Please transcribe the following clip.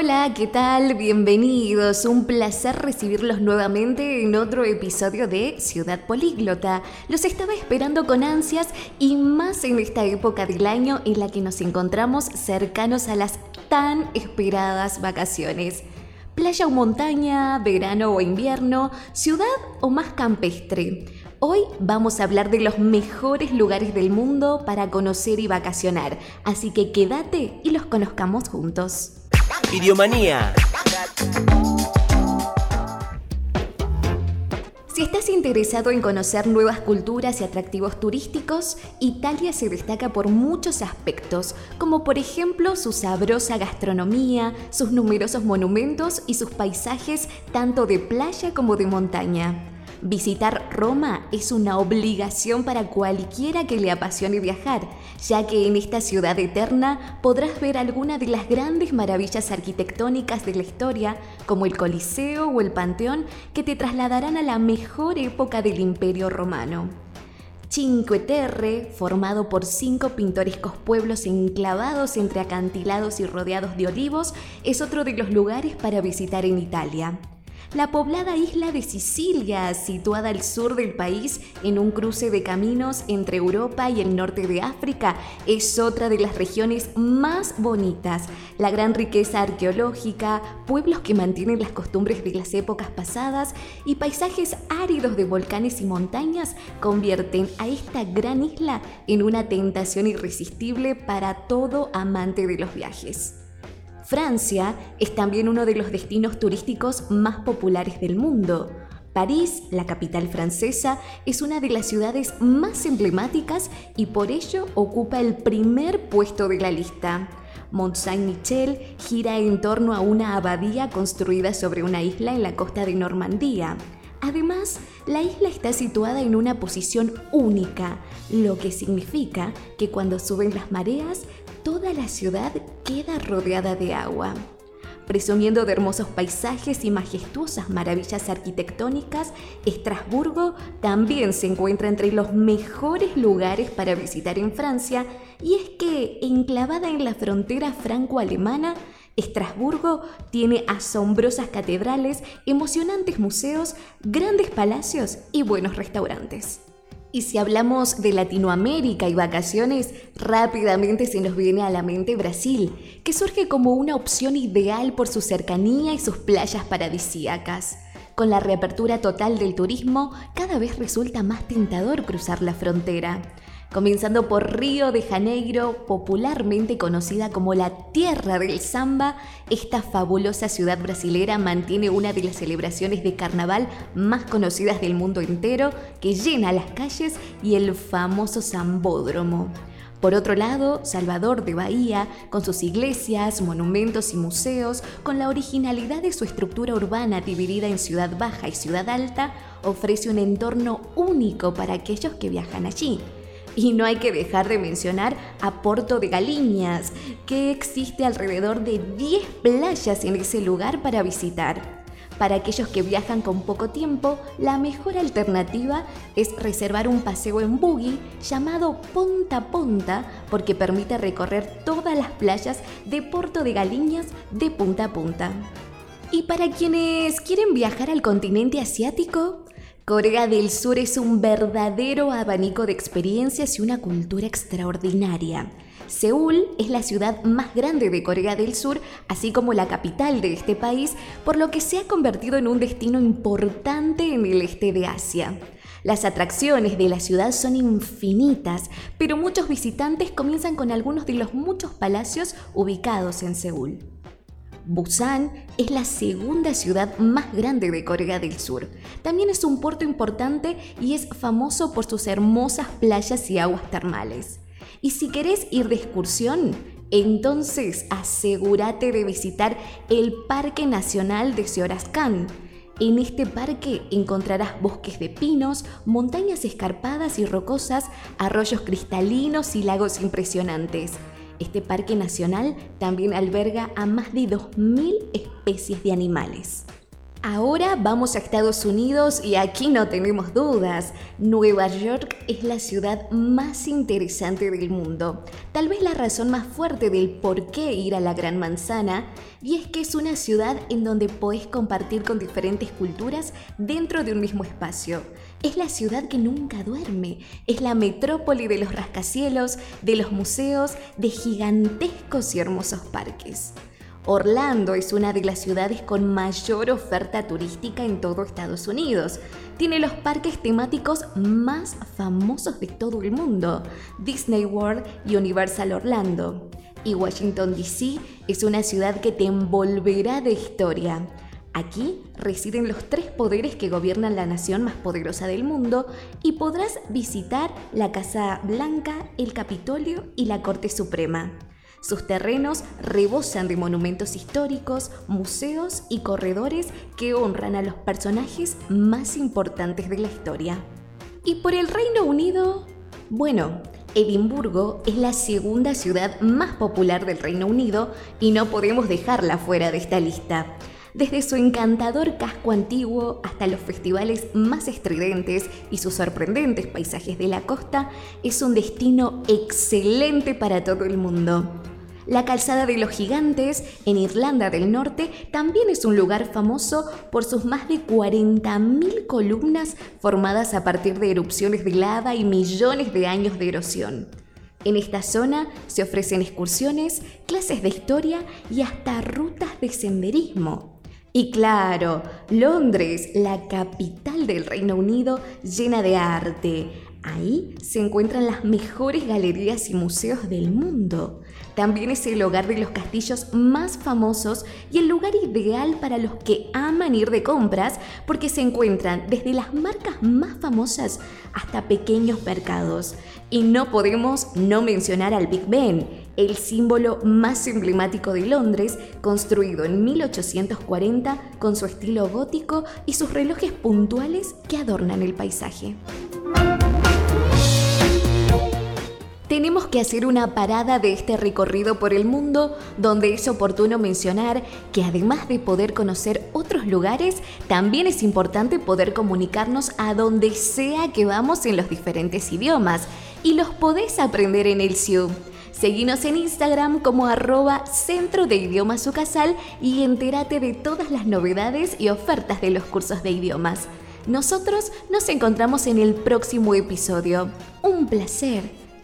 Hola, ¿qué tal? Bienvenidos. Un placer recibirlos nuevamente en otro episodio de Ciudad Políglota. Los estaba esperando con ansias y más en esta época del año en la que nos encontramos cercanos a las tan esperadas vacaciones. Playa o montaña, verano o invierno, ciudad o más campestre. Hoy vamos a hablar de los mejores lugares del mundo para conocer y vacacionar, así que quédate y los conozcamos juntos. Idiomanía. Si estás interesado en conocer nuevas culturas y atractivos turísticos, Italia se destaca por muchos aspectos, como por ejemplo su sabrosa gastronomía, sus numerosos monumentos y sus paisajes tanto de playa como de montaña. Visitar Roma es una obligación para cualquiera que le apasione viajar, ya que en esta ciudad eterna podrás ver alguna de las grandes maravillas arquitectónicas de la historia, como el Coliseo o el Panteón, que te trasladarán a la mejor época del Imperio Romano. Cinque Terre, formado por cinco pintorescos pueblos enclavados entre acantilados y rodeados de olivos, es otro de los lugares para visitar en Italia. La poblada isla de Sicilia, situada al sur del país en un cruce de caminos entre Europa y el norte de África, es otra de las regiones más bonitas. La gran riqueza arqueológica, pueblos que mantienen las costumbres de las épocas pasadas y paisajes áridos de volcanes y montañas convierten a esta gran isla en una tentación irresistible para todo amante de los viajes. Francia es también uno de los destinos turísticos más populares del mundo. París, la capital francesa, es una de las ciudades más emblemáticas y por ello ocupa el primer puesto de la lista. Mont Saint-Michel gira en torno a una abadía construida sobre una isla en la costa de Normandía. Además, la isla está situada en una posición única, lo que significa que cuando suben las mareas toda la ciudad queda rodeada de agua. Presumiendo de hermosos paisajes y majestuosas maravillas arquitectónicas, Estrasburgo también se encuentra entre los mejores lugares para visitar en Francia y es que, enclavada en la frontera franco-alemana, Estrasburgo tiene asombrosas catedrales, emocionantes museos, grandes palacios y buenos restaurantes. Y si hablamos de Latinoamérica y vacaciones, rápidamente se nos viene a la mente Brasil, que surge como una opción ideal por su cercanía y sus playas paradisíacas. Con la reapertura total del turismo, cada vez resulta más tentador cruzar la frontera comenzando por Río de Janeiro, popularmente conocida como la tierra del samba, esta fabulosa ciudad brasilera mantiene una de las celebraciones de carnaval más conocidas del mundo entero, que llena las calles y el famoso Zambódromo. Por otro lado, Salvador de Bahía, con sus iglesias, monumentos y museos, con la originalidad de su estructura urbana dividida en ciudad baja y ciudad alta, ofrece un entorno único para aquellos que viajan allí. Y no hay que dejar de mencionar a Porto de Galiñas, que existe alrededor de 10 playas en ese lugar para visitar. Para aquellos que viajan con poco tiempo, la mejor alternativa es reservar un paseo en buggy llamado Ponta Ponta porque permite recorrer todas las playas de Porto de Galiñas de punta a punta. Y para quienes quieren viajar al continente asiático, Corea del Sur es un verdadero abanico de experiencias y una cultura extraordinaria. Seúl es la ciudad más grande de Corea del Sur, así como la capital de este país, por lo que se ha convertido en un destino importante en el este de Asia. Las atracciones de la ciudad son infinitas, pero muchos visitantes comienzan con algunos de los muchos palacios ubicados en Seúl. Busan es la segunda ciudad más grande de Corea del Sur. También es un puerto importante y es famoso por sus hermosas playas y aguas termales. Y si querés ir de excursión, entonces asegúrate de visitar el Parque Nacional de Seorascan. En este parque encontrarás bosques de pinos, montañas escarpadas y rocosas, arroyos cristalinos y lagos impresionantes. Este parque nacional también alberga a más de 2.000 especies de animales. Ahora vamos a Estados Unidos y aquí no tenemos dudas. Nueva York es la ciudad más interesante del mundo. Tal vez la razón más fuerte del por qué ir a la Gran Manzana y es que es una ciudad en donde podés compartir con diferentes culturas dentro de un mismo espacio. Es la ciudad que nunca duerme. Es la metrópoli de los rascacielos, de los museos, de gigantescos y hermosos parques. Orlando es una de las ciudades con mayor oferta turística en todo Estados Unidos. Tiene los parques temáticos más famosos de todo el mundo, Disney World y Universal Orlando. Y Washington, D.C. es una ciudad que te envolverá de historia. Aquí residen los tres poderes que gobiernan la nación más poderosa del mundo y podrás visitar la Casa Blanca, el Capitolio y la Corte Suprema. Sus terrenos rebosan de monumentos históricos, museos y corredores que honran a los personajes más importantes de la historia. ¿Y por el Reino Unido? Bueno, Edimburgo es la segunda ciudad más popular del Reino Unido y no podemos dejarla fuera de esta lista. Desde su encantador casco antiguo hasta los festivales más estridentes y sus sorprendentes paisajes de la costa, es un destino excelente para todo el mundo. La calzada de los gigantes en Irlanda del Norte también es un lugar famoso por sus más de 40.000 columnas formadas a partir de erupciones de lava y millones de años de erosión. En esta zona se ofrecen excursiones, clases de historia y hasta rutas de senderismo. Y claro, Londres, la capital del Reino Unido, llena de arte. Ahí se encuentran las mejores galerías y museos del mundo. También es el hogar de los castillos más famosos y el lugar ideal para los que aman ir de compras porque se encuentran desde las marcas más famosas hasta pequeños mercados. Y no podemos no mencionar al Big Ben, el símbolo más emblemático de Londres, construido en 1840 con su estilo gótico y sus relojes puntuales que adornan el paisaje. Tenemos que hacer una parada de este recorrido por el mundo donde es oportuno mencionar que además de poder conocer otros lugares, también es importante poder comunicarnos a donde sea que vamos en los diferentes idiomas y los podés aprender en el SIU. Seguinos en Instagram como arroba Centro de Idiomas Ucasal y entérate de todas las novedades y ofertas de los cursos de idiomas. Nosotros nos encontramos en el próximo episodio. Un placer.